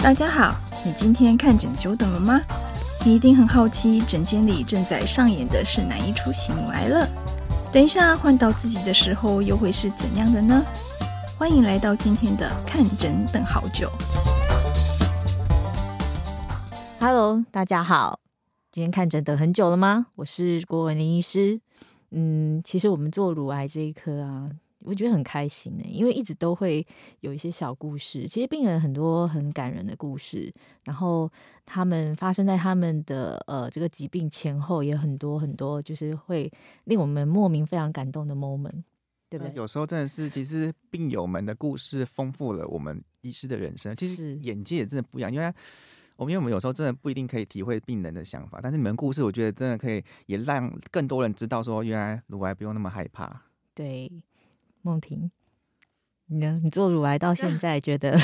大家好，你今天看诊久等了吗？你一定很好奇，诊间里正在上演的是哪一出喜怒哀乐？等一下换到自己的时候，又会是怎样的呢？欢迎来到今天的看诊等好久。Hello，大家好，今天看诊等很久了吗？我是郭文林医师。嗯，其实我们做乳癌这一科啊。我觉得很开心呢，因为一直都会有一些小故事。其实病人很多很感人的故事，然后他们发生在他们的呃这个疾病前后也很多很多，就是会令我们莫名非常感动的 moment，对不对？有时候真的是，其实病友们的故事丰富了我们医师的人生，其实眼界也真的不一样。因为我们因为我们有时候真的不一定可以体会病人的想法，但是你们故事，我觉得真的可以也让更多人知道说，原来乳癌不用那么害怕。对。梦婷，你呢？你做乳癌到现在觉得？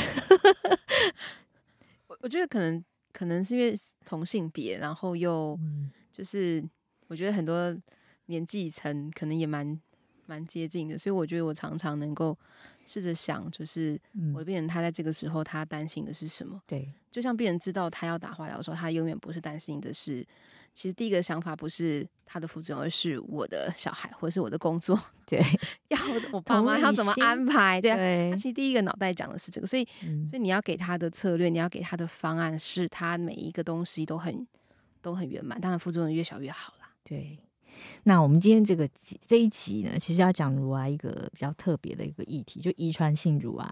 我我觉得可能可能是因为同性别，然后又就是我觉得很多年纪层可能也蛮蛮接近的，所以我觉得我常常能够试着想，就是我的病人他在这个时候他担心的是什么？对，就像病人知道他要打化疗的时候，他永远不是担心的是。其实第一个想法不是他的副作用，而是我的小孩或者是我的工作。对，要我爸妈要怎么安排？对啊，对，他其实第一个脑袋讲的是这个，所以，嗯、所以你要给他的策略，你要给他的方案，是他每一个东西都很都很圆满。当然，副作用越小越好啦。对。那我们今天这个集这一集呢，其实要讲乳癌一个比较特别的一个议题，就遗传性乳癌。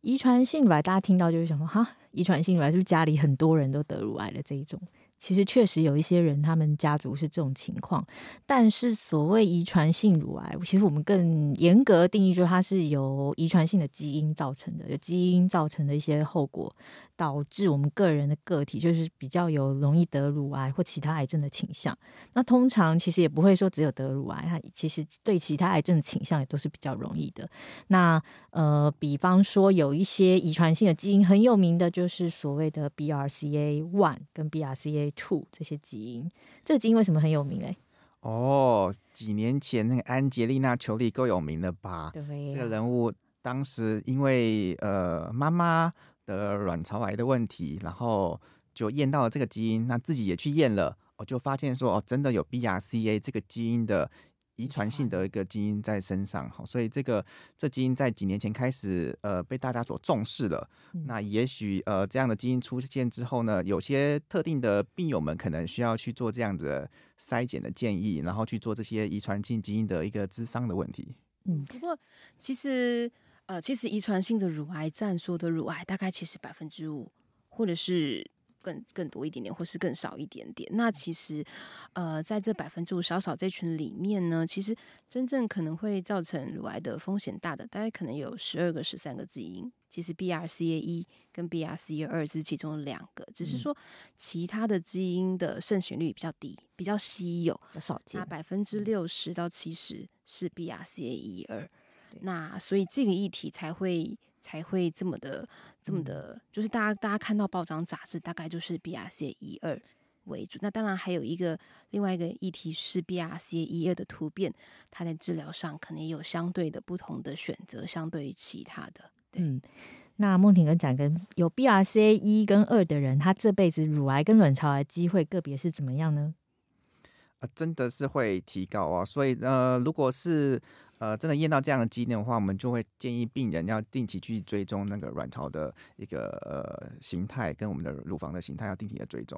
遗传性乳癌，大家听到就是想说，哈，遗传性乳癌是不是家里很多人都得乳癌的这一种？其实确实有一些人，他们家族是这种情况。但是所谓遗传性乳癌，其实我们更严格定义，就是它是由遗传性的基因造成的，有基因造成的一些后果，导致我们个人的个体就是比较有容易得乳癌或其他癌症的倾向。那通常其实也不会说只有得乳癌，它其实对其他癌症的倾向也都是比较容易的。那呃，比方说有一些遗传性的基因很有名的，就是所谓的 BRCA one 跟 BRCA。Two 这些基因，这个基因为什么很有名？哎，哦，几年前那个安吉丽娜·裘丽够有名了吧？对，这个人物当时因为呃妈妈得卵巢癌的问题，然后就验到了这个基因，那自己也去验了，我就发现说哦，真的有 BRCA 这个基因的。遗传性的一个基因在身上，好，所以这个这基因在几年前开始呃被大家所重视了。嗯、那也许呃这样的基因出现之后呢，有些特定的病友们可能需要去做这样子的筛检的建议，然后去做这些遗传性基因的一个咨商的问题。嗯，不过其实呃其实遗传性的乳癌占所有的乳癌大概其实百分之五，或者是。更更多一点点，或是更少一点点。那其实，呃，在这百分之五少少这群里面呢，其实真正可能会造成乳癌的风险大的，大概可能有十二个、十三个基因。其实 BRCA 一跟 BRCA 二是其中两个，只是说其他的基因的盛行率比较低，比较稀有，少见。那百分之六十到七十是 BRCA 一二，那所以这个议题才会。才会这么的，这么的，就是大家大家看到报章杂志，大概就是 BRCA 一二为主。那当然还有一个另外一个议题是 BRCA 一二的突变，它在治疗上可能也有相对的不同的选择，相对于其他的。嗯，那孟婷跟展根有 BRCA 一跟二的人，他这辈子乳癌跟卵巢癌机会个别是怎么样呢？啊，真的是会提高啊，所以呃，如果是。呃，真的验到这样的基因的话，我们就会建议病人要定期去追踪那个卵巢的一个呃形态，跟我们的乳房的形态要定期的追踪。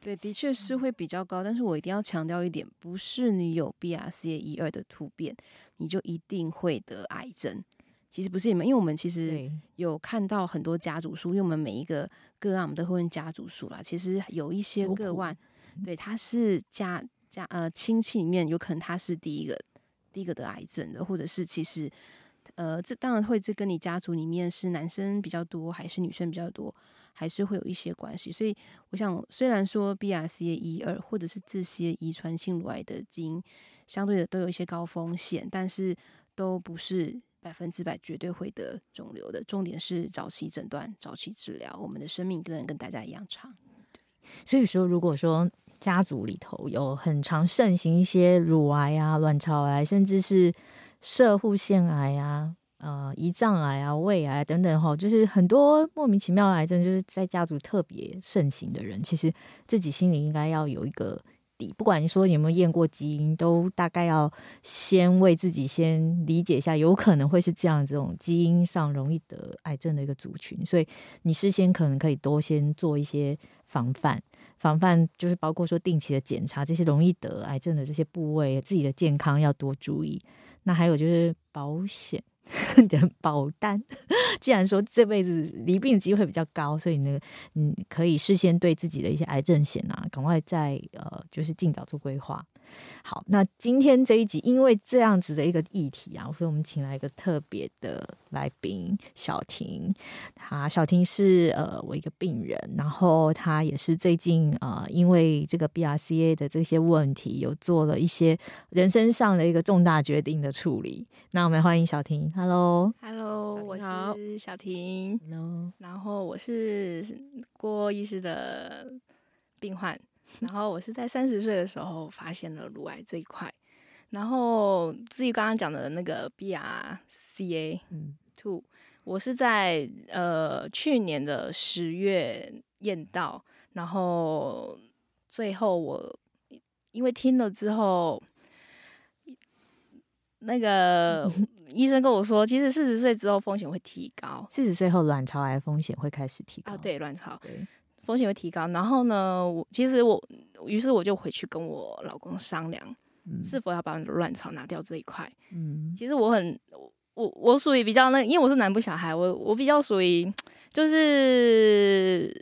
对，的确是会比较高，但是我一定要强调一点，不是你有 BRCA 一二的突变，你就一定会得癌症。其实不是你们，因为我们其实有看到很多家族书，因为我们每一个个案我们都会问家族书啦。其实有一些个案，对，他是家家呃亲戚里面有可能他是第一个。第一个得癌症的，或者是其实，呃，这当然会这跟你家族里面是男生比较多还是女生比较多，还是会有一些关系。所以，我想虽然说 BRCA 一二或者是这些遗传性乳癌的基因相对的都有一些高风险，但是都不是百分之百绝对会得肿瘤的。重点是早期诊断、早期治疗，我们的生命跟跟大家一样长。所以说，如果说。家族里头有很常盛行一些乳癌啊、卵巢癌，甚至是射护腺癌啊，呃胰脏癌啊、胃癌等等哈，就是很多莫名其妙的癌症，就是在家族特别盛行的人，其实自己心里应该要有一个底。不管你说有没有验过基因，都大概要先为自己先理解一下，有可能会是这样这种基因上容易得癌症的一个族群，所以你事先可能可以多先做一些防范，防范就是包括说定期的检查这些容易得癌症的这些部位，自己的健康要多注意。那还有就是保险。的保单，既然说这辈子罹病机会比较高，所以呢，嗯，可以事先对自己的一些癌症险啊，赶快在呃，就是尽早做规划。好，那今天这一集因为这样子的一个议题啊，所以我们请来一个特别的来宾小婷。她小婷是呃我一个病人，然后她也是最近呃因为这个 BRCA 的这些问题，有做了一些人生上的一个重大决定的处理。那我们欢迎小婷，Hello，Hello，我是小婷，Hello，然后我是郭医师的病患。然后我是在三十岁的时候发现了乳癌这一块，然后至于刚刚讲的那个 BRCA two，我是在呃去年的十月验到，然后最后我因为听了之后，那个医生跟我说，其实四十岁之后风险会提高，四十岁后卵巢癌风险会开始提高。啊，对，卵巢。对。风险会提高，然后呢，我其实我，于是我就回去跟我老公商量，嗯、是否要把卵巢拿掉这一块。嗯，其实我很，我我属于比较那，因为我是南部小孩，我我比较属于就是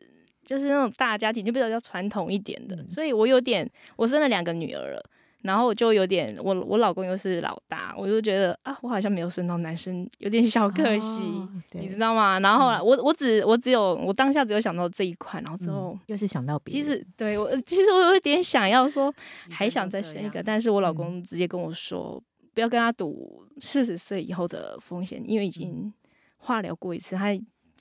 就是那种大家庭，就比较传统一点的，嗯、所以我有点，我生了两个女儿了。然后我就有点，我我老公又是老大，我就觉得啊，我好像没有生到男生，有点小可惜，哦、你知道吗？然后后来、嗯、我我只我只有我当下只有想到这一块，然后之后、嗯、又是想到别，其实对我其实我有点想要说，还想再生一个，但是我老公直接跟我说，嗯、不要跟他赌四十岁以后的风险，因为已经化疗过一次，他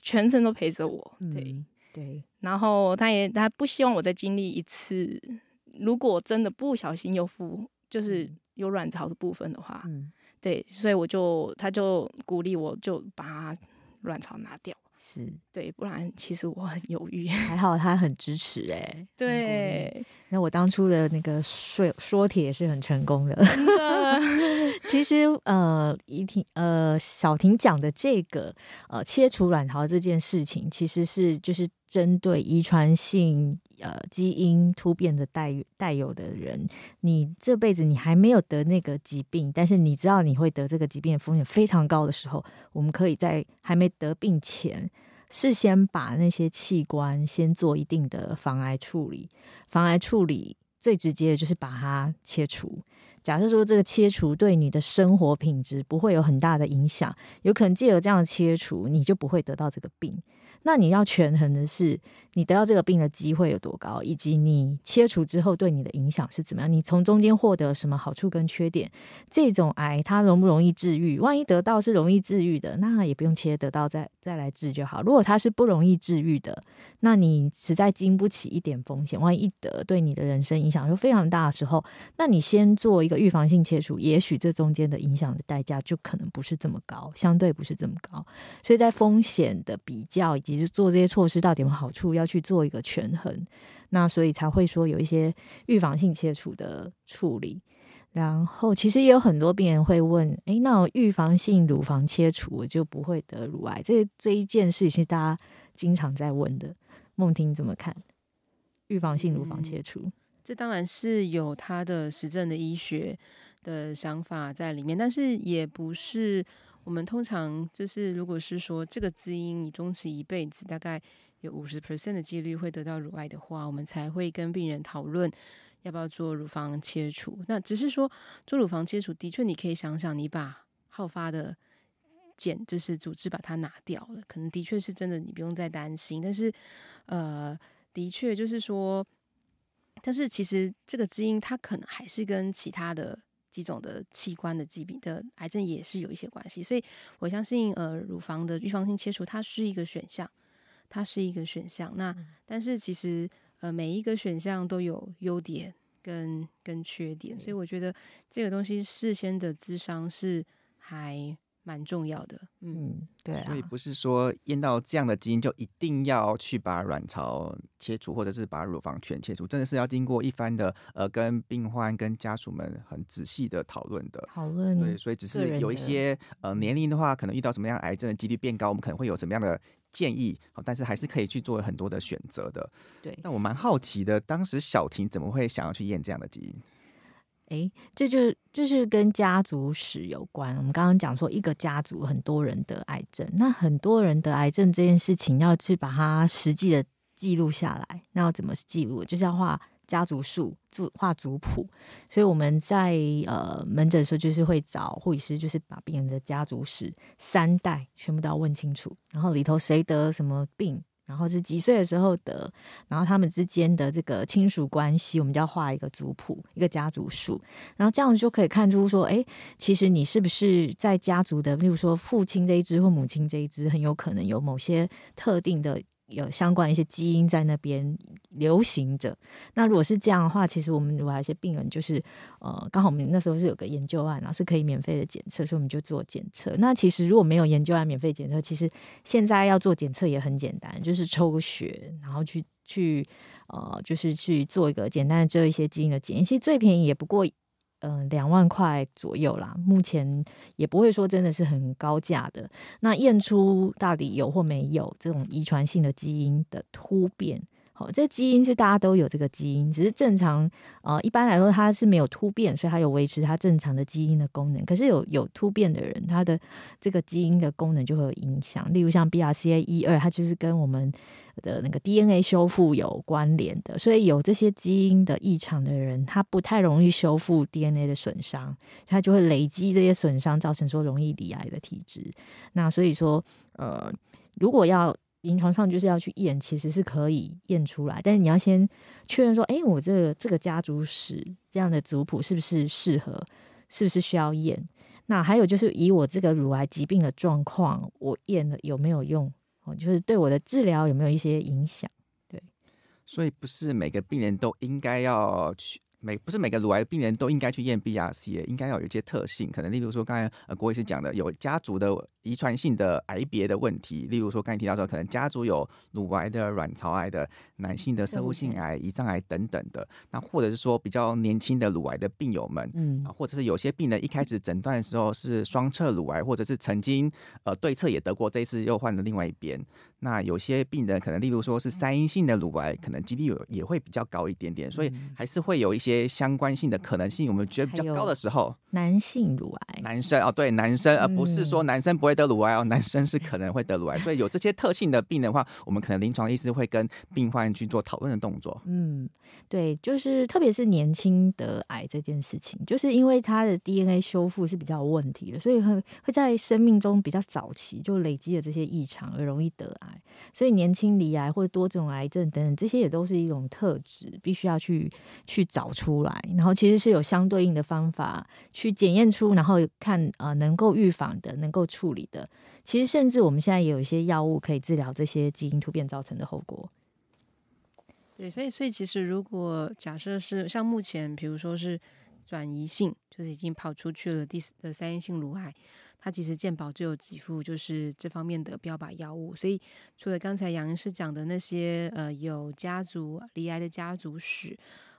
全程都陪着我，对、嗯、对，然后他也他不希望我再经历一次。如果真的不小心有腹，就是有卵巢的部分的话，嗯，对，所以我就他就鼓励我，就把卵巢拿掉，是对，不然其实我很犹豫。还 好他很支持、欸，哎，对，那我当初的那个说说帖也是很成功的。的 其实呃，怡婷呃，小婷讲的这个呃，切除卵巢这件事情，其实是就是。针对遗传性呃基因突变的带带有的人，你这辈子你还没有得那个疾病，但是你知道你会得这个疾病的风险非常高的时候，我们可以在还没得病前，事先把那些器官先做一定的防癌处理。防癌处理最直接的就是把它切除。假设说这个切除对你的生活品质不会有很大的影响，有可能借由这样的切除，你就不会得到这个病。那你要权衡的是，你得到这个病的机会有多高，以及你切除之后对你的影响是怎么样？你从中间获得什么好处跟缺点？这种癌它容不容易治愈？万一得到是容易治愈的，那也不用切，得到再再来治就好。如果它是不容易治愈的，那你实在经不起一点风险，万一得对你的人生影响就非常大的时候，那你先做一个预防性切除，也许这中间的影响的代价就可能不是这么高，相对不是这么高。所以在风险的比较。其实做这些措施到底有没有好处，要去做一个权衡，那所以才会说有一些预防性切除的处理。然后其实也有很多病人会问：诶，那我预防性乳房切除我就不会得乳癌？这这一件事情是大家经常在问的。梦婷怎么看？预防性乳房切除？嗯，这当然是有它的实证的医学的想法在里面，但是也不是。我们通常就是，如果是说这个基因你终其一辈子大概有五十 percent 的几率会得到乳癌的话，我们才会跟病人讨论要不要做乳房切除。那只是说做乳房切除，的确你可以想想，你把好发的茧就是组织把它拿掉了，可能的确是真的，你不用再担心。但是，呃，的确就是说，但是其实这个基因它可能还是跟其他的。几种的器官的疾病的癌症也是有一些关系，所以我相信，呃，乳房的预防性切除它是一个选项，它是一个选项。那但是其实，呃，每一个选项都有优点跟跟缺点，所以我觉得这个东西事先的智商是还蛮蛮重要的。嗯，对啊。所以不是说验到这样的基因就一定要去把卵巢切除，或者是把乳房全切除，真的是要经过一番的呃跟病患跟家属们很仔细的讨论的讨论。对，所以只是有一些呃年龄的话，可能遇到什么样癌症的几率变高，我们可能会有什么样的建议，但是还是可以去做很多的选择的。对。那我蛮好奇的，当时小婷怎么会想要去验这样的基因？哎，这就就是跟家族史有关。我们刚刚讲说，一个家族很多人得癌症，那很多人得癌症这件事情，要去把它实际的记录下来，那要怎么记录？就是要画家族树，做画族谱。所以我们在呃门诊的时候，就是会找护理师，就是把病人的家族史三代全部都要问清楚，然后里头谁得什么病。然后是几岁的时候得，然后他们之间的这个亲属关系，我们就要画一个族谱，一个家族树，然后这样就可以看出说，哎，其实你是不是在家族的，例如说父亲这一支或母亲这一支，很有可能有某些特定的。有相关一些基因在那边流行着。那如果是这样的话，其实我们如果有一些病人，就是呃，刚好我们那时候是有个研究案，然后是可以免费的检测，所以我们就做检测。那其实如果没有研究案免费检测，其实现在要做检测也很简单，就是抽个血，然后去去呃，就是去做一个简单的这一些基因的检验。其实最便宜也不过。嗯、呃，两万块左右啦，目前也不会说真的是很高价的。那验出到底有或没有这种遗传性的基因的突变。好，这基因是大家都有这个基因，只是正常呃，一般来说它是没有突变，所以它有维持它正常的基因的功能。可是有有突变的人，他的这个基因的功能就会有影响。例如像 BRCA 一二，它就是跟我们的那个 DNA 修复有关联的，所以有这些基因的异常的人，他不太容易修复 DNA 的损伤，他就会累积这些损伤，造成说容易罹癌的体质。那所以说，呃，如果要临床上就是要去验，其实是可以验出来，但是你要先确认说，哎，我这个这个家族史这样的族谱是不是适合，是不是需要验？那还有就是以我这个乳癌疾病的状况，我验了有没有用？哦，就是对我的治疗有没有一些影响？对，所以不是每个病人都应该要去。每不是每个乳癌病人都应该去验 BRCA，应该要有一些特性，可能例如说刚才呃郭医师讲的有家族的遗传性的癌别的问题，例如说刚才提到说可能家族有乳癌的、卵巢癌的、男性的生物性癌、胰脏癌等等的，那或者是说比较年轻的乳癌的病友们，嗯，或者是有些病人一开始诊断的时候是双侧乳癌，或者是曾经呃对侧也得过，这一次又换了另外一边。那有些病人可能，例如说是三阴性的乳癌，可能几率有也会比较高一点点，所以还是会有一些相关性的可能性。我们觉得比较高的时候，男性乳癌，男生哦，对，男生，而不是说男生不会得乳癌哦，男生是可能会得乳癌。所以有这些特性的病人的话，我们可能临床医师会跟病患去做讨论的动作。嗯，对，就是特别是年轻得癌这件事情，就是因为他的 DNA 修复是比较有问题的，所以会会在生命中比较早期就累积了这些异常，而容易得癌。所以年轻罹癌或者多种癌症等等，这些也都是一种特质，必须要去去找出来。然后其实是有相对应的方法去检验出，然后看呃能够预防的、能够处理的。其实甚至我们现在也有一些药物可以治疗这些基因突变造成的后果。对，所以所以其实如果假设是像目前，比如说是转移性，就是已经跑出去了第的三阴性乳癌。它其实健保就有几副，就是这方面的标靶药物。所以除了刚才杨医师讲的那些，呃，有家族罹癌的家族史，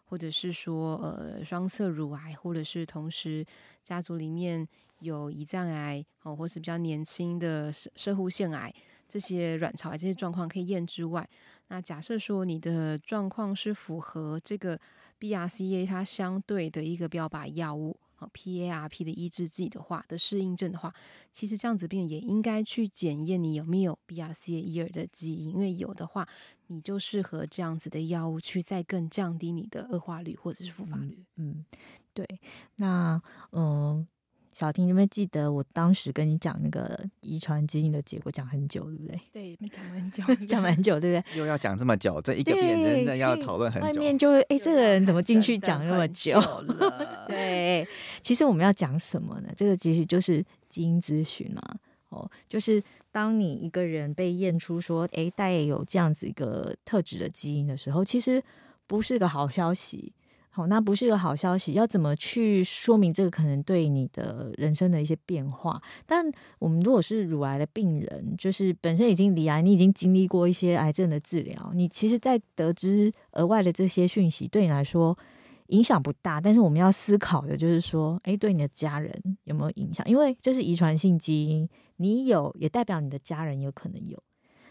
或者是说呃双侧乳癌，或者是同时家族里面有胰脏癌哦，或是比较年轻的射射护腺癌这些卵巢癌这些状况可以验之外，那假设说你的状况是符合这个 BRCA 它相对的一个标靶药物。PARP 的抑制剂的话的适应症的话，其实这样子病人也应该去检验你有没有 BRCA1 的基因，因为有的话，你就适合这样子的药物去再更降低你的恶化率或者是复发率。嗯，嗯，对。那嗯。呃小婷，有没有记得我当时跟你讲那个遗传基因的结果，讲很久，对不对？对，讲很久，讲蛮久，对不对？又要讲这么久，这一个病人真的要讨论很久。外面就会，哎、欸，这个人怎么进去讲那么久？了 对，其实我们要讲什么呢？这个其实就是基因咨询嘛。哦，就是当你一个人被验出说，哎、欸，带有这样子一个特质的基因的时候，其实不是个好消息。好，那不是个好消息。要怎么去说明这个可能对你的人生的一些变化？但我们如果是乳癌的病人，就是本身已经离癌，你已经经历过一些癌症的治疗，你其实，在得知额外的这些讯息，对你来说影响不大。但是我们要思考的就是说，诶，对你的家人有没有影响？因为这是遗传性基因，你有也代表你的家人有可能有。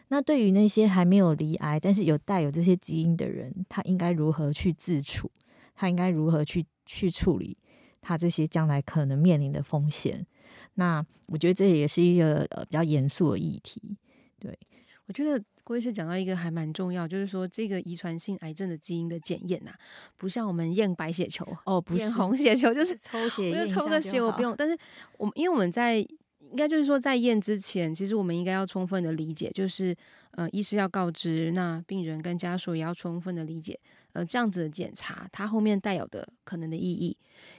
那对于那些还没有离癌，但是有带有这些基因的人，他应该如何去自处？他应该如何去去处理他这些将来可能面临的风险？那我觉得这也是一个呃比较严肃的议题。对，我觉得郭医师讲到一个还蛮重要，就是说这个遗传性癌症的基因的检验呐，不像我们验白血球哦，不是验红血球，就是 抽血，我就抽个血我不用。但是我们因为我们在应该就是说在验之前，其实我们应该要充分的理解，就是呃，医师要告知，那病人跟家属也要充分的理解。呃，这样子的检查，它后面带有的可能的意义，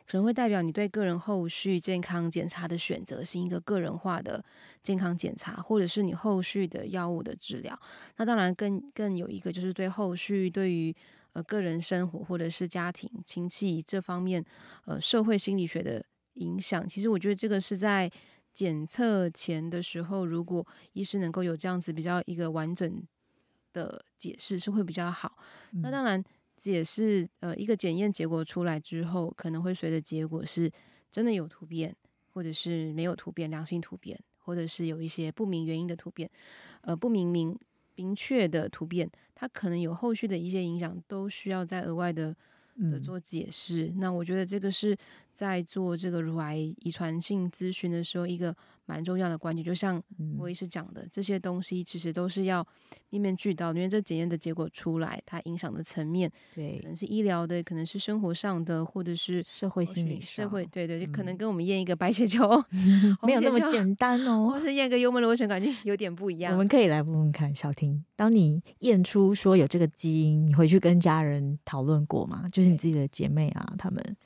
可能会代表你对个人后续健康检查的选择是一个个人化的健康检查，或者是你后续的药物的治疗。那当然更更有一个就是对后续对于呃个人生活或者是家庭亲戚这方面呃社会心理学的影响。其实我觉得这个是在检测前的时候，如果医师能够有这样子比较一个完整的解释，是会比较好。嗯、那当然。解释呃，一个检验结果出来之后，可能会随着结果是真的有突变，或者是没有突变，良性突变，或者是有一些不明原因的突变，呃，不明明明确的突变，它可能有后续的一些影响，都需要再额外的的做解释。嗯、那我觉得这个是在做这个乳癌遗传性咨询的时候一个。蛮重要的观点，就像我也是讲的，嗯、这些东西其实都是要面面俱到，因为这检验的结果出来，它影响的层面，对，可能是医疗的，可能是生活上的，或者是社会心理、社会，对对，就可能跟我们验一个白血球、嗯、没有那么简单哦，或是验个幽门螺旋杆菌有点不一样。我们可以来问问看，小婷，当你验出说有这个基因，你回去跟家人讨论过吗？就是你自己的姐妹啊，他们，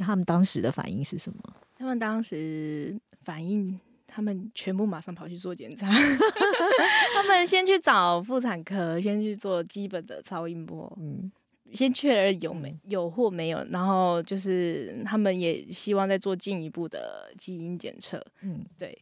他们当时的反应是什么？他们当时反应。他们全部马上跑去做检查，他们先去找妇产科，先去做基本的超音波，嗯，先确认有没有或没有，然后就是他们也希望再做进一步的基因检测，嗯，对，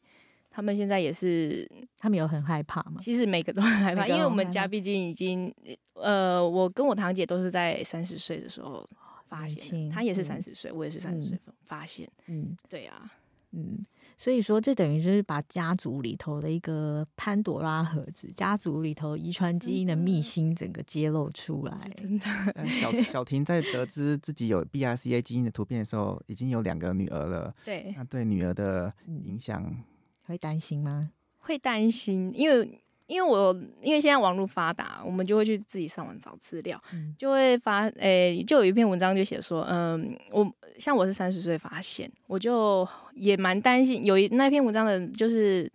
他们现在也是，他们有很害怕吗？其实每个都很害怕，因为我们家毕竟已经，呃，我跟我堂姐都是在三十岁的时候发现，他也是三十岁，我也是三十岁发现，嗯，对啊，嗯。所以说，这等于就是把家族里头的一个潘朵拉盒子，家族里头遗传基因的秘辛整个揭露出来。真的，小小婷在得知自己有 BRCA 基因的突变的时候，已经有两个女儿了。对，那对女儿的影响，会担心吗？会担心，因为。因为我因为现在网络发达，我们就会去自己上网找资料，嗯、就会发诶、欸，就有一篇文章就写说，嗯，我像我是三十岁发现，我就也蛮担心。有一那篇文章的，就是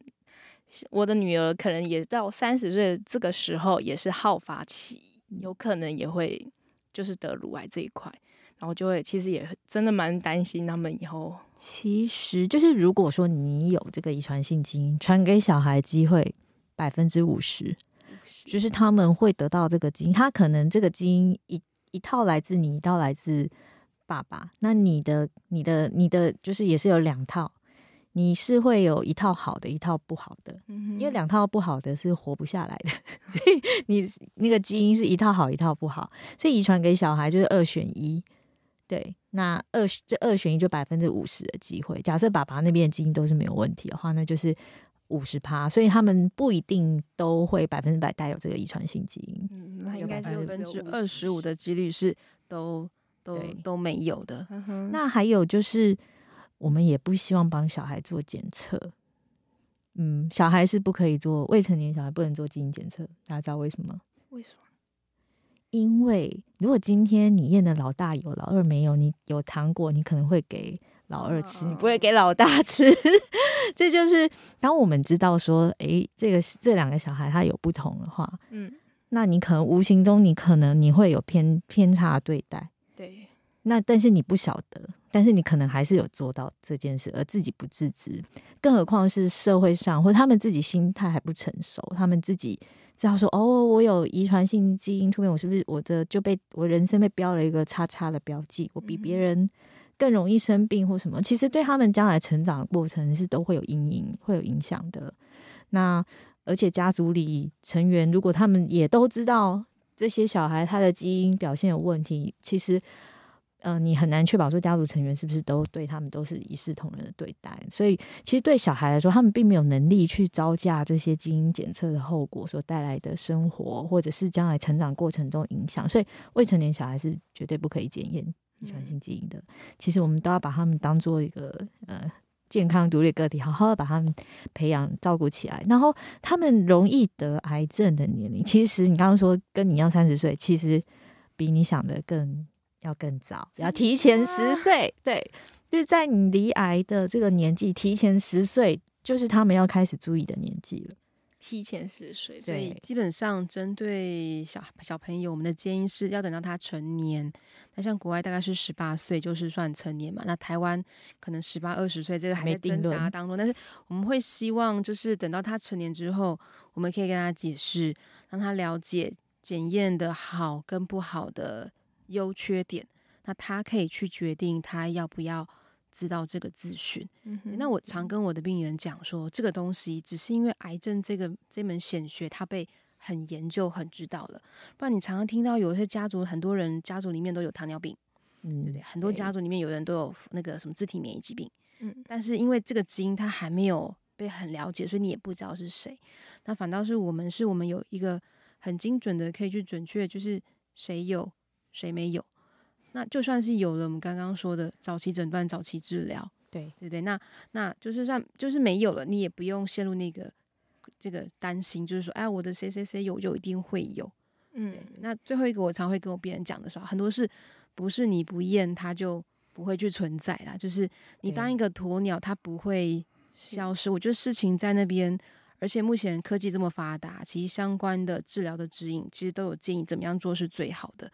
我的女儿可能也到三十岁这个时候也是好发期，有可能也会就是得乳癌这一块，然后就会其实也真的蛮担心他们以后。其实就是如果说你有这个遗传性基因，传给小孩机会。百分之五十，就是他们会得到这个基因，他可能这个基因一一套来自你，一套来自爸爸。那你的、你的、你的，就是也是有两套，你是会有一套好的，一套不好的。嗯。因为两套不好的是活不下来的，所以你那个基因是一套好，一套不好，所以遗传给小孩就是二选一。对，那二这二选一就百分之五十的机会。假设爸爸那边的基因都是没有问题的话，那就是。五十趴，所以他们不一定都会百分之百带有这个遗传性基因。嗯，那应该百分之二十五的几率是都都都没有的。嗯、那还有就是，我们也不希望帮小孩做检测。嗯，小孩是不可以做，未成年小孩不能做基因检测。大家知道为什么？为什么？因为如果今天你验的老大有，老二没有，你有糖果，你可能会给。老二吃，你不会给老大吃，这就是当我们知道说，哎、欸，这个这两个小孩他有不同的话，嗯，那你可能无形中你可能你会有偏偏差对待，对。那但是你不晓得，但是你可能还是有做到这件事，而自己不自知。更何况是社会上或他们自己心态还不成熟，他们自己知道说哦，我有遗传性基因突变，我是不是我的就被我人生被标了一个叉叉的标记？我比别人更容易生病或什么？其实对他们将来成长的过程是都会有阴影，会有影响的。那而且家族里成员如果他们也都知道这些小孩他的基因表现有问题，其实。嗯、你很难确保说家族成员是不是都对他们都是一视同仁的对待，所以其实对小孩来说，他们并没有能力去招架这些基因检测的后果所带来的生活，或者是将来成长过程中影响。所以未成年小孩是绝对不可以检验遗传性基因的。其实我们都要把他们当做一个呃健康独立个体，好好的把他们培养照顾起来。然后他们容易得癌症的年龄，其实你刚刚说跟你一样三十岁，其实比你想的更。要更早，要提前十岁，对，就是在你离癌的这个年纪，提前十岁，就是他们要开始注意的年纪了。提前十岁，所以基本上针对小小朋友，我们的建议是要等到他成年。那像国外大概是十八岁，就是算成年嘛。那台湾可能十八二十岁，这个还在挣扎当中。但是我们会希望，就是等到他成年之后，我们可以跟他解释，让他了解检验的好跟不好的。优缺点，那他可以去决定他要不要知道这个资讯。那我常跟我的病人讲说，这个东西只是因为癌症这个这门显学，它被很研究、很知道了。不然你常常听到有一些家族，很多人家族里面都有糖尿病，嗯，对不对？很多家族里面有人都有那个什么自体免疫疾病，嗯，但是因为这个基因它还没有被很了解，所以你也不知道是谁。那反倒是我们，是我们有一个很精准的，可以去准确，就是谁有。谁没有？那就算是有了，我们刚刚说的早期诊断、早期治疗，对对不对？那那就是算就是没有了，你也不用陷入那个这个担心，就是说，哎，我的谁谁谁有就一定会有。嗯，那最后一个，我常会跟我别人讲的时候，很多事不是你不验它就不会去存在啦，就是你当一个鸵鸟，它不会消失。我觉得事情在那边，而且目前科技这么发达，其实相关的治疗的指引，其实都有建议怎么样做是最好的。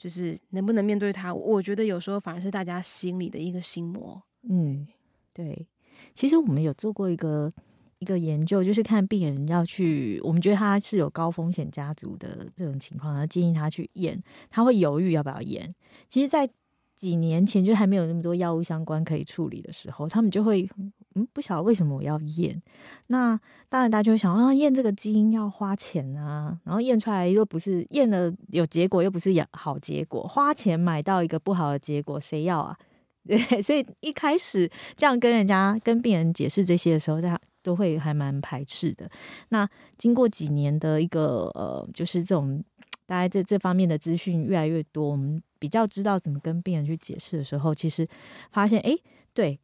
就是能不能面对它，我觉得有时候反而是大家心里的一个心魔。嗯，对。其实我们有做过一个一个研究，就是看病人要去，我们觉得他是有高风险家族的这种情况，然后建议他去验，他会犹豫要不要验。其实，在几年前就还没有那么多药物相关可以处理的时候，他们就会。嗯，不晓得为什么我要验。那当然，大家就会想啊，验这个基因要花钱啊，然后验出来又不是验了有结果，又不是好结果，花钱买到一个不好的结果，谁要啊？对，所以一开始这样跟人家跟病人解释这些的时候，大家都会还蛮排斥的。那经过几年的一个呃，就是这种大家这这方面的资讯越来越多，我们比较知道怎么跟病人去解释的时候，其实发现哎，对。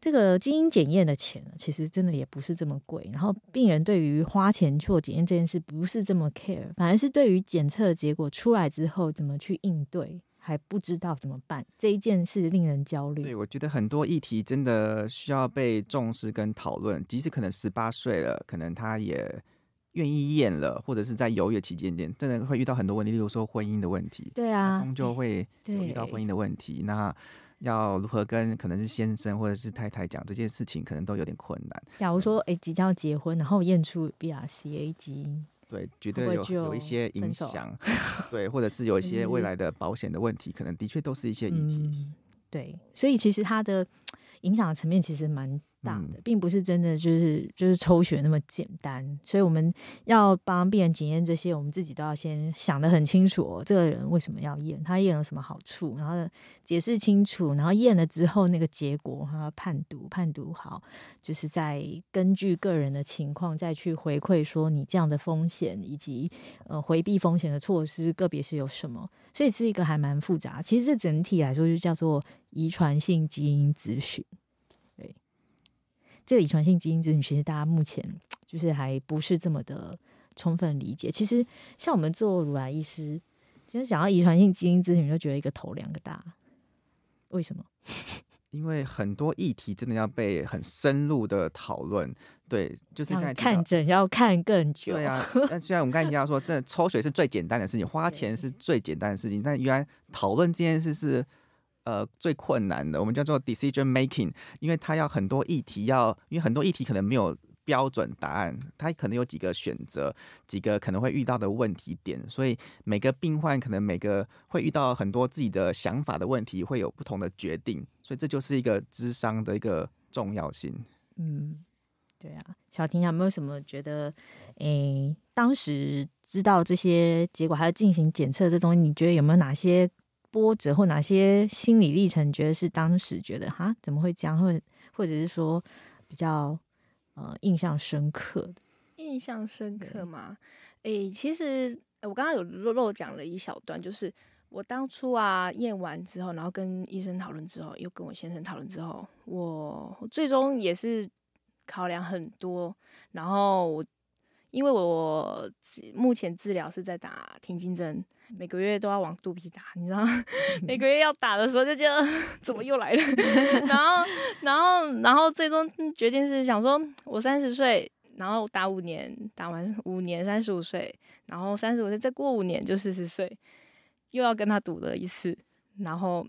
这个基因检验的钱其实真的也不是这么贵。然后病人对于花钱做检验这件事不是这么 care，反而是对于检测结果出来之后怎么去应对，还不知道怎么办这一件事令人焦虑。对，我觉得很多议题真的需要被重视跟讨论。即使可能十八岁了，可能他也愿意验了，或者是在犹豫的期间点，真的会遇到很多问题，例如说婚姻的问题。对啊，终究会有遇到婚姻的问题。那要如何跟可能是先生或者是太太讲这件事情，可能都有点困难。假如说，哎、欸，即将要结婚，然后验出 BRCA 基因，对，绝对有有一些影响，对，或者是有一些未来的保险的问题，可能的确都是一些议题。嗯、对，所以其实它的影响的层面其实蛮。大的，并不是真的就是就是抽血那么简单，所以我们要帮病人检验这些，我们自己都要先想得很清楚哦，这个人为什么要验，他验有什么好处，然后解释清楚，然后验了之后那个结果他要判读判读好，就是再根据个人的情况再去回馈说你这样的风险以及呃回避风险的措施个别是有什么，所以是一个还蛮复杂。其实这整体来说就叫做遗传性基因咨询。这个遗传性基因咨询，其实大家目前 就是还不是这么的充分理解。其实像我们做乳癌医师，其实想要遗传性基因咨询，就觉得一个头两个大。为什么？因为很多议题真的要被很深入的讨论。对，就是看诊要看更久。对啊，但虽然我们刚才提到说，这抽血是最简单的事情，花钱是最简单的事情，但原来讨论这件事是呃最困难的，我们叫做 decision making，因为它要很多议题要，因为很多议题可能没有标准答案，它可能有几个选择，几个可能会遇到的问题点，所以每个病患可能每个会遇到很多自己的想法的问题，会有不同的决定，所以这就是一个智商的一个重要性。嗯，对啊，小婷有没有什么觉得，诶、当时知道这些结果还要进行检测这种，你觉得有没有哪些波折或哪些心理历程，觉得是当时觉得哈怎么会这样，或或者是说比较。呃，印象深刻的，印象深刻吗？诶、欸，其实我刚刚有漏漏讲了一小段，就是我当初啊验完之后，然后跟医生讨论之后，又跟我先生讨论之后，我最终也是考量很多，然后我因为我目前治疗是在打停经针。每个月都要往肚皮打，你知道吗？每个月要打的时候就觉得怎么又来了，然后，然后，然后最终决定是想说，我三十岁，然后打五年，打完五年三十五岁，然后三十五岁再过五年就四十岁，又要跟他赌了一次。然后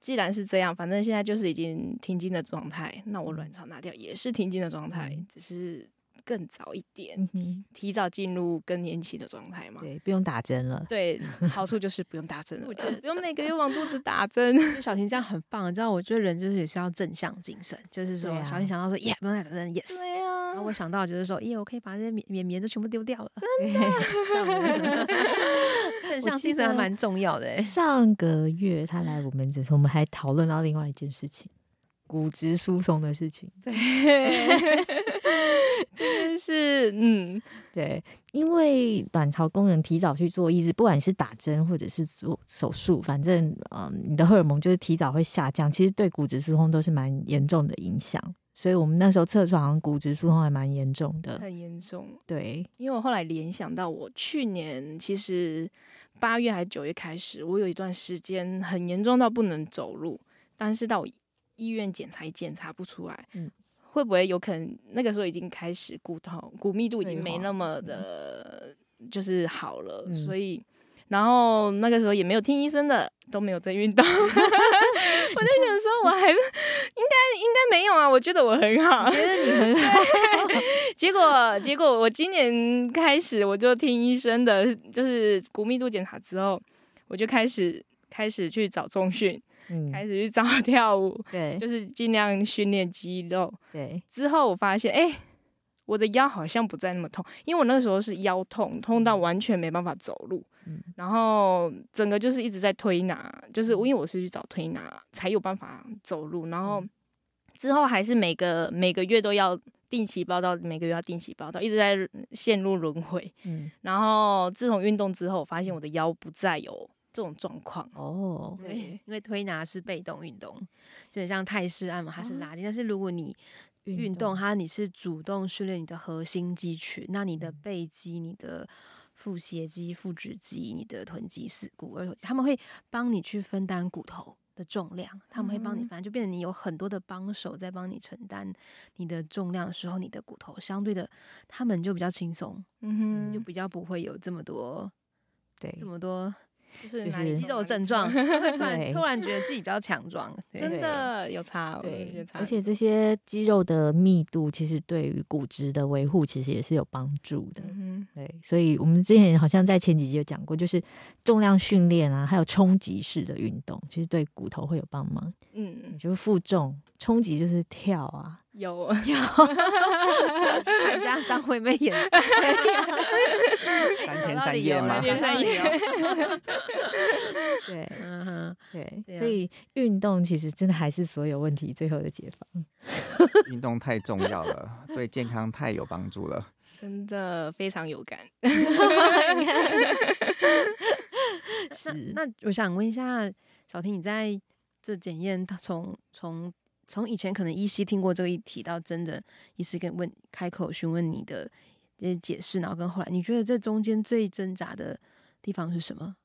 既然是这样，反正现在就是已经停经的状态，那我卵巢拿掉也是停经的状态，只是。更早一点，提提早进入更年期的状态嘛？对，不用打针了。对，好处就是不用打针了。我觉得不用每个月往肚子打针。小婷这样很棒，你知道？我觉得人就是也是要正向精神，就是说，啊、小婷想到说，耶，不用打针，yes。对啊。然后我想到就是说，耶，我可以把这些棉棉棉都全部丢掉了。真的。正向精神还蛮重要的。上个月他来我们这，我们还讨论到另外一件事情。骨质疏松的事情，对，真的是，嗯，对，因为卵巢功能提早去做抑制，不管是打针或者是做手术，反正，嗯，你的荷尔蒙就是提早会下降，其实对骨质疏松都是蛮严重的影响。所以我们那时候测出好像骨质疏松还蛮严重的，很严重。对，因为我后来联想到，我去年其实八月还是九月开始，我有一段时间很严重到不能走路，但是到我。医院检查也检查不出来，嗯，会不会有可能那个时候已经开始骨头骨密度已经没那么的，就是好了，嗯、所以然后那个时候也没有听医生的，都没有在运动。我就想说，我还应该应该没有啊，我觉得我很好，觉得你很好。结果结果我今年开始我就听医生的，就是骨密度检查之后，我就开始开始去找重训。嗯、开始去找 跳舞，对，就是尽量训练肌肉。对，之后我发现，哎、欸，我的腰好像不再那么痛，因为我那个时候是腰痛，痛到完全没办法走路。嗯，然后整个就是一直在推拿，就是因为我是去找推拿才有办法走路。然后之后还是每个每个月都要定期报到，每个月要定期报到，一直在陷入轮回。嗯，然后自从运动之后，我发现我的腰不再有。这种状况。哦，对，因为推拿是被动运动，就像泰式按摩，它是拉筋。但是如果你运动，它你是主动训练你的核心肌群，那你的背肌、你的腹斜肌、腹直肌、你的臀肌、四股，而他们会帮你去分担骨头的重量，他们会帮你，反正就变成你有很多的帮手在帮你承担你的重量的时候，你的骨头相对的，他们就比较轻松，嗯哼，就比较不会有这么多，对，这么多。就是肌肉症状，会突 然突然觉得自己比较强壮，真的有差，对，有差。而且这些肌肉的密度，其实对于骨质的维护，其实也是有帮助的。嗯，对。所以我们之前好像在前几集有讲过，就是重量训练啊，还有冲击式的运动，其实对骨头会有帮忙。嗯，就是负重冲击，就是跳啊。有有，参加张惠妹演唱会，三天三夜吗？三天三夜。对，嗯哼，对，所以运动其实真的还是所有问题最后的解放。运动太重要了，对健康太有帮助了，真的非常有感。是，那我想问一下小婷，你在这检验，从从。从以前可能依稀听过这个议题，到真的医师跟问开口询问你的这些解释，然后跟后来，你觉得这中间最挣扎的地方是什么？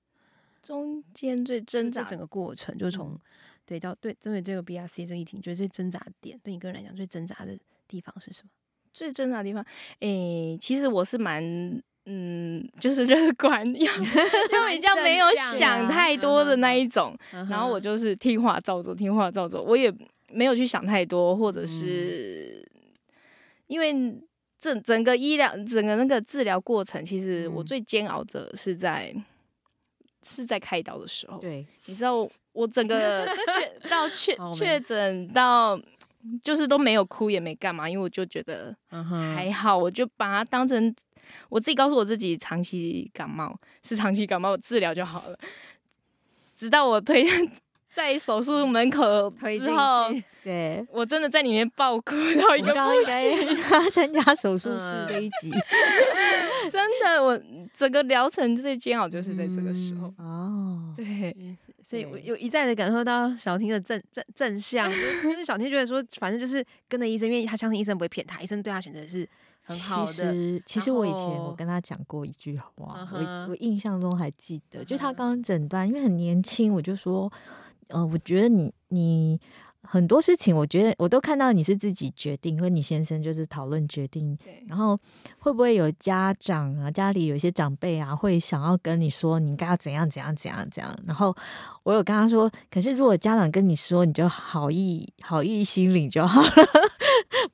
中间最挣扎整个过程，就从、嗯、对到对针对这个 BRCA 这个议题，你觉得最挣扎的点，对你个人来讲最挣扎的地方是什么？最挣扎的地方，诶、欸，其实我是蛮嗯，就是乐观，因为 比较没有想太多的那一种。然后我就是听话照做，听话照做，我也没有去想太多，或者是因为整整个医疗整个那个治疗过程，其实我最煎熬的是在。是在开刀的时候，对，你知道我整个 确到确确诊到，就是都没有哭也没干嘛，因为我就觉得还好，我就把它当成我自己告诉我自己，长期感冒是长期感冒，治疗就好了。直到我推在手术门口之后，对。我真的在里面爆哭到一个不行。他 参加手术室这一集，真的我。整个疗程最煎熬就是在这个时候。哦，对，所以我有一再的感受到小婷的正正正向，就是小婷觉得说，反正就是跟着医生，因为他相信医生不会骗他，医生对他选择是很好的。其实，其实我以前我跟他讲过一句话，我我印象中还记得，就他刚刚诊断，因为很年轻，我就说，呃，我觉得你你。很多事情，我觉得我都看到你是自己决定，和你先生就是讨论决定。对。然后会不会有家长啊，家里有一些长辈啊，会想要跟你说你应该要怎样怎样怎样怎样？然后我有跟他说，可是如果家长跟你说，你就好意好意心领就好了，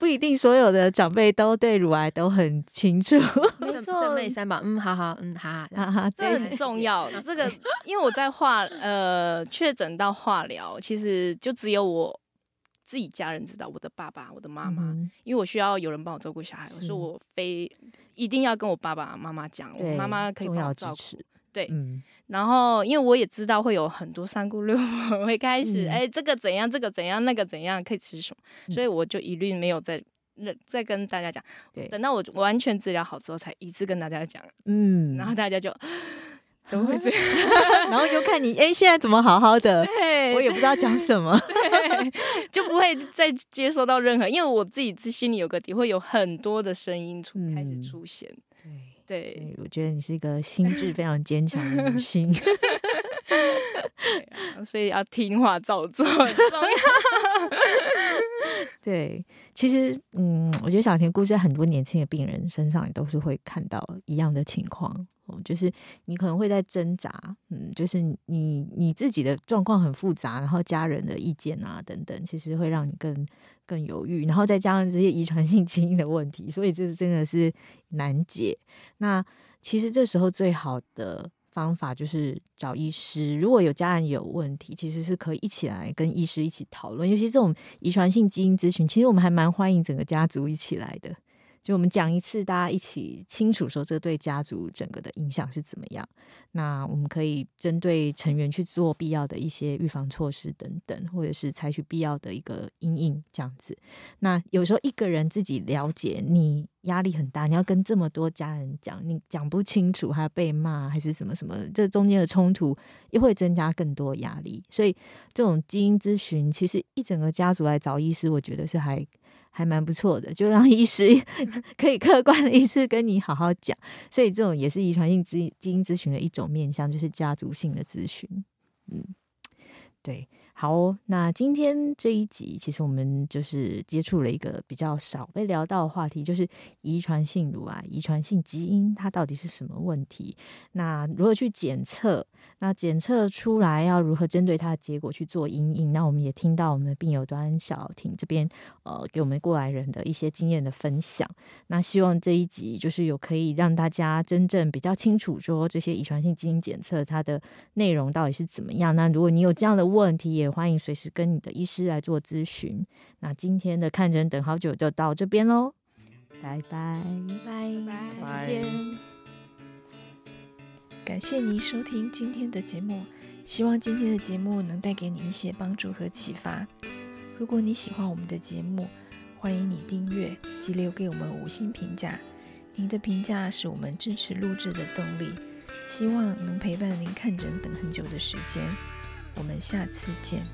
不一定所有的长辈都对乳癌都很清楚。没错，正妹三宝，嗯，好好，嗯，好好，哈哈，这很重要。这个因为我在化呃确诊到化疗，其实就只有我。自己家人知道，我的爸爸、我的妈妈，嗯、因为我需要有人帮我照顾小孩，我说我非一定要跟我爸爸妈妈讲，我妈妈可以帮我照顾。对，嗯、然后因为我也知道会有很多三姑六婆会开始，哎、嗯欸，这个怎样，这个怎样，那个怎样，可以吃什么，嗯、所以我就一律没有再再跟大家讲。对，等到我完全治疗好之后，才一次跟大家讲。嗯，然后大家就。怎么会这样？然后又看你，哎、欸，现在怎么好好的？我也不知道讲什么，就不会再接收到任何，因为我自己自心里有个底，会有很多的声音出开始出现。对，我觉得你是一个心智非常坚强的女性，啊，所以要听话照做很重要。对，其实，嗯，我觉得小田故事在很多年轻的病人身上也都是会看到一样的情况。就是你可能会在挣扎，嗯，就是你你自己的状况很复杂，然后家人的意见啊等等，其实会让你更更犹豫，然后再加上这些遗传性基因的问题，所以这真的是难解。那其实这时候最好的方法就是找医师，如果有家人有问题，其实是可以一起来跟医师一起讨论，尤其这种遗传性基因咨询，其实我们还蛮欢迎整个家族一起来的。就我们讲一次，大家一起清楚说这个对家族整个的影响是怎么样。那我们可以针对成员去做必要的一些预防措施等等，或者是采取必要的一个因应这样子。那有时候一个人自己了解，你压力很大，你要跟这么多家人讲，你讲不清楚，还要被骂，还是什么什么，这中间的冲突又会增加更多压力。所以这种基因咨询，其实一整个家族来找医师，我觉得是还。还蛮不错的，就让医师 可以客观的一次跟你好好讲，所以这种也是遗传性基基因咨询的一种面向，就是家族性的咨询，嗯，对。好，那今天这一集其实我们就是接触了一个比较少被聊到的话题，就是遗传性乳癌、遗传性基因它到底是什么问题？那如何去检测？那检测出来要如何针对它的结果去做因应？那我们也听到我们的病友端小婷这边呃给我们过来人的一些经验的分享。那希望这一集就是有可以让大家真正比较清楚说这些遗传性基因检测它的内容到底是怎么样。那如果你有这样的问题，也欢迎随时跟你的医师来做咨询。那今天的看诊等好久就到这边喽，拜拜拜拜，再见。感谢您收听今天的节目，希望今天的节目能带给你一些帮助和启发。如果你喜欢我们的节目，欢迎你订阅及留给我们五星评价。您的评价是我们支持录制的动力。希望能陪伴您看诊等很久的时间。我们下次见。